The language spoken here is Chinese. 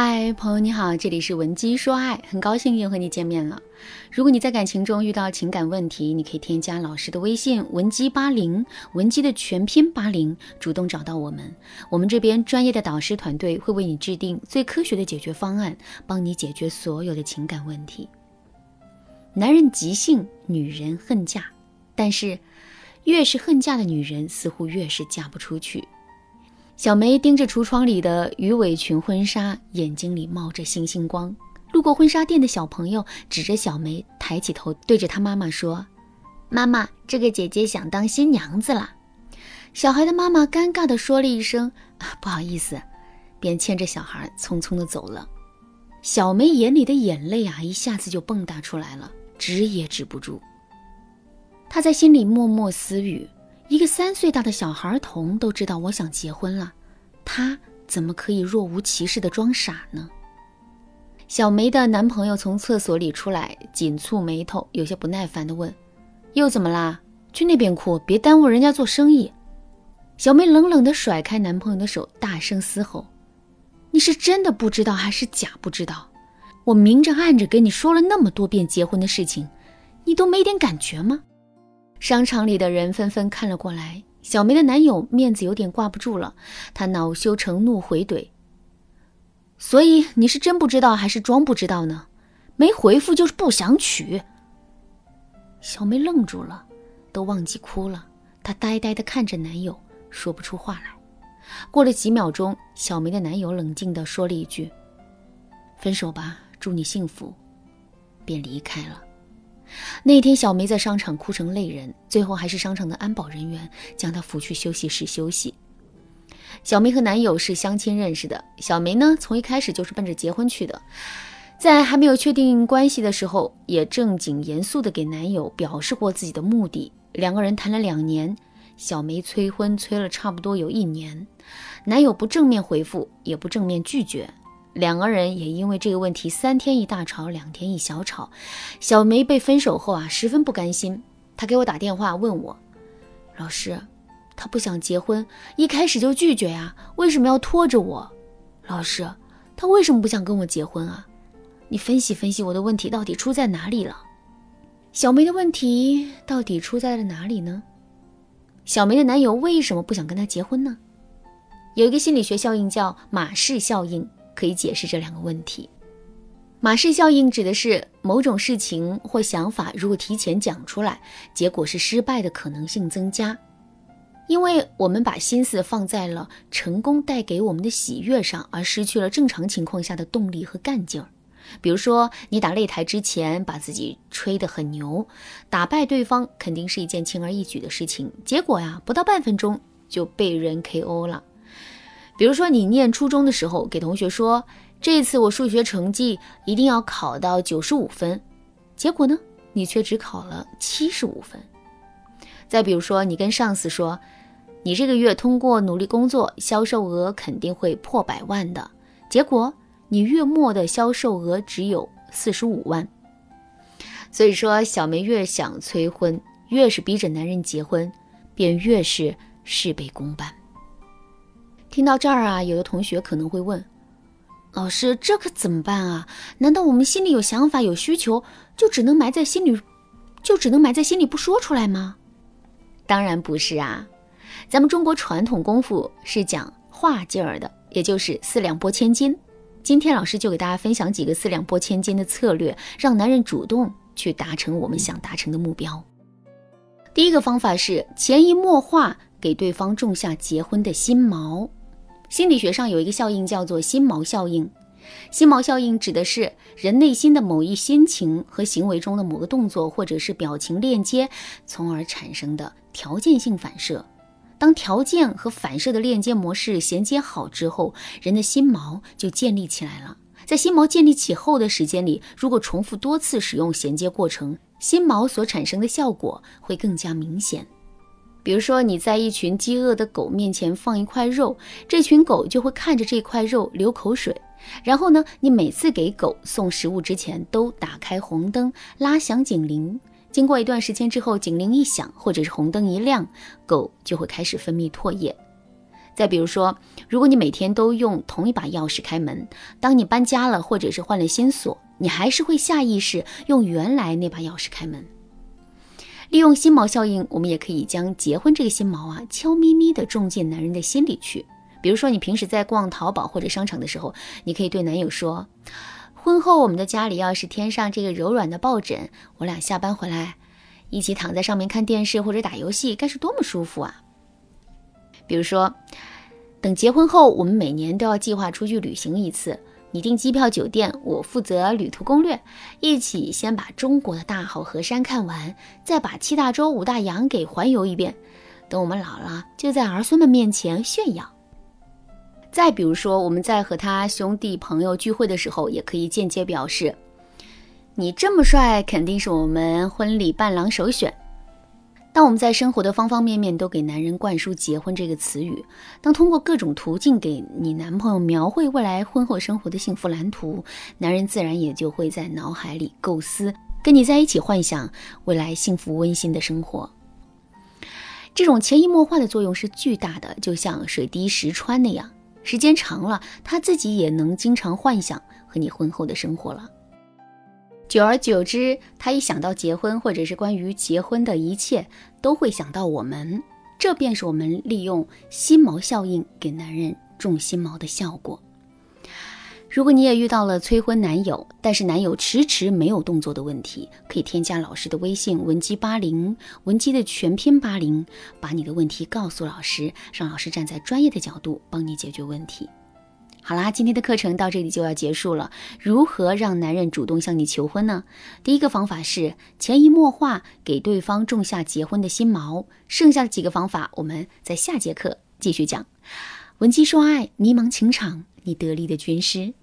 嗨，朋友你好，这里是文姬说爱，很高兴又和你见面了。如果你在感情中遇到情感问题，你可以添加老师的微信文姬八零，文姬的全拼八零，主动找到我们，我们这边专业的导师团队会为你制定最科学的解决方案，帮你解决所有的情感问题。男人急性，女人恨嫁，但是越是恨嫁的女人，似乎越是嫁不出去。小梅盯着橱窗里的鱼尾裙婚纱，眼睛里冒着星星光。路过婚纱店的小朋友指着小梅，抬起头对着她妈妈说：“妈妈，这个姐姐想当新娘子了。”小孩的妈妈尴尬地说了一声：“啊不好意思”，便牵着小孩匆匆地走了。小梅眼里的眼泪啊，一下子就蹦跶出来了，止也止不住。她在心里默默私语。一个三岁大的小孩童都知道我想结婚了，他怎么可以若无其事的装傻呢？小梅的男朋友从厕所里出来，紧蹙眉头，有些不耐烦地问：“又怎么啦？去那边哭，别耽误人家做生意。”小梅冷冷地甩开男朋友的手，大声嘶吼：“你是真的不知道还是假不知道？我明着暗着跟你说了那么多遍结婚的事情，你都没点感觉吗？”商场里的人纷纷看了过来，小梅的男友面子有点挂不住了，他恼羞成怒回怼：“所以你是真不知道还是装不知道呢？没回复就是不想娶。”小梅愣住了，都忘记哭了，她呆呆地看着男友，说不出话来。过了几秒钟，小梅的男友冷静地说了一句：“分手吧，祝你幸福。”便离开了。那天，小梅在商场哭成泪人，最后还是商场的安保人员将她扶去休息室休息。小梅和男友是相亲认识的，小梅呢从一开始就是奔着结婚去的，在还没有确定关系的时候，也正经严肃地给男友表示过自己的目的。两个人谈了两年，小梅催婚催了差不多有一年，男友不正面回复，也不正面拒绝。两个人也因为这个问题三天一大吵，两天一小吵。小梅被分手后啊，十分不甘心。她给我打电话问我：“老师，他不想结婚，一开始就拒绝呀，为什么要拖着我？老师，他为什么不想跟我结婚啊？你分析分析我的问题到底出在哪里了？小梅的问题到底出在了哪里呢？小梅的男友为什么不想跟她结婚呢？有一个心理学效应叫马氏效应。”可以解释这两个问题。马氏效应指的是某种事情或想法，如果提前讲出来，结果是失败的可能性增加，因为我们把心思放在了成功带给我们的喜悦上，而失去了正常情况下的动力和干劲儿。比如说，你打擂台之前把自己吹得很牛，打败对方肯定是一件轻而易举的事情，结果呀，不到半分钟就被人 KO 了。比如说，你念初中的时候，给同学说这次我数学成绩一定要考到九十五分，结果呢，你却只考了七十五分。再比如说，你跟上司说，你这个月通过努力工作，销售额肯定会破百万的，结果你月末的销售额只有四十五万。所以说，小梅越想催婚，越是逼着男人结婚，便越是事倍功半。听到这儿啊，有的同学可能会问：“老师，这可怎么办啊？难道我们心里有想法、有需求，就只能埋在心里，就只能埋在心里不说出来吗？”当然不是啊，咱们中国传统功夫是讲话劲儿的，也就是四两拨千斤。今天老师就给大家分享几个四两拨千斤的策略，让男人主动去达成我们想达成的目标。第一个方法是潜移默化给对方种下结婚的心锚。心理学上有一个效应叫做心锚效应。心锚效应指的是人内心的某一心情和行为中的某个动作或者是表情链接，从而产生的条件性反射。当条件和反射的链接模式衔接好之后，人的心锚就建立起来了。在心锚建立起后的时间里，如果重复多次使用衔接过程，心锚所产生的效果会更加明显。比如说，你在一群饥饿的狗面前放一块肉，这群狗就会看着这块肉流口水。然后呢，你每次给狗送食物之前都打开红灯，拉响警铃。经过一段时间之后，警铃一响，或者是红灯一亮，狗就会开始分泌唾液。再比如说，如果你每天都用同一把钥匙开门，当你搬家了或者是换了新锁，你还是会下意识用原来那把钥匙开门。利用心锚效应，我们也可以将结婚这个心锚啊，悄咪咪地种进男人的心里去。比如说，你平时在逛淘宝或者商场的时候，你可以对男友说：“婚后我们的家里要是添上这个柔软的抱枕，我俩下班回来一起躺在上面看电视或者打游戏，该是多么舒服啊！”比如说，等结婚后，我们每年都要计划出去旅行一次。你订机票、酒店，我负责旅途攻略，一起先把中国的大好河山看完，再把七大洲五大洋给环游一遍。等我们老了，就在儿孙们面前炫耀。再比如说，我们在和他兄弟朋友聚会的时候，也可以间接表示：你这么帅，肯定是我们婚礼伴郎首选。当我们在生活的方方面面都给男人灌输“结婚”这个词语，当通过各种途径给你男朋友描绘未来婚后生活的幸福蓝图，男人自然也就会在脑海里构思，跟你在一起幻想未来幸福温馨的生活。这种潜移默化的作用是巨大的，就像水滴石穿那样，时间长了，他自己也能经常幻想和你婚后的生活了。久而久之，他一想到结婚，或者是关于结婚的一切，都会想到我们。这便是我们利用心锚效应给男人种心锚的效果。如果你也遇到了催婚男友，但是男友迟迟没有动作的问题，可以添加老师的微信文姬八零，文姬的全拼八零，把你的问题告诉老师，让老师站在专业的角度帮你解决问题。好啦，今天的课程到这里就要结束了。如何让男人主动向你求婚呢？第一个方法是潜移默化给对方种下结婚的心锚。剩下的几个方法，我们在下节课继续讲。闻鸡说爱，迷茫情场，你得力的军师。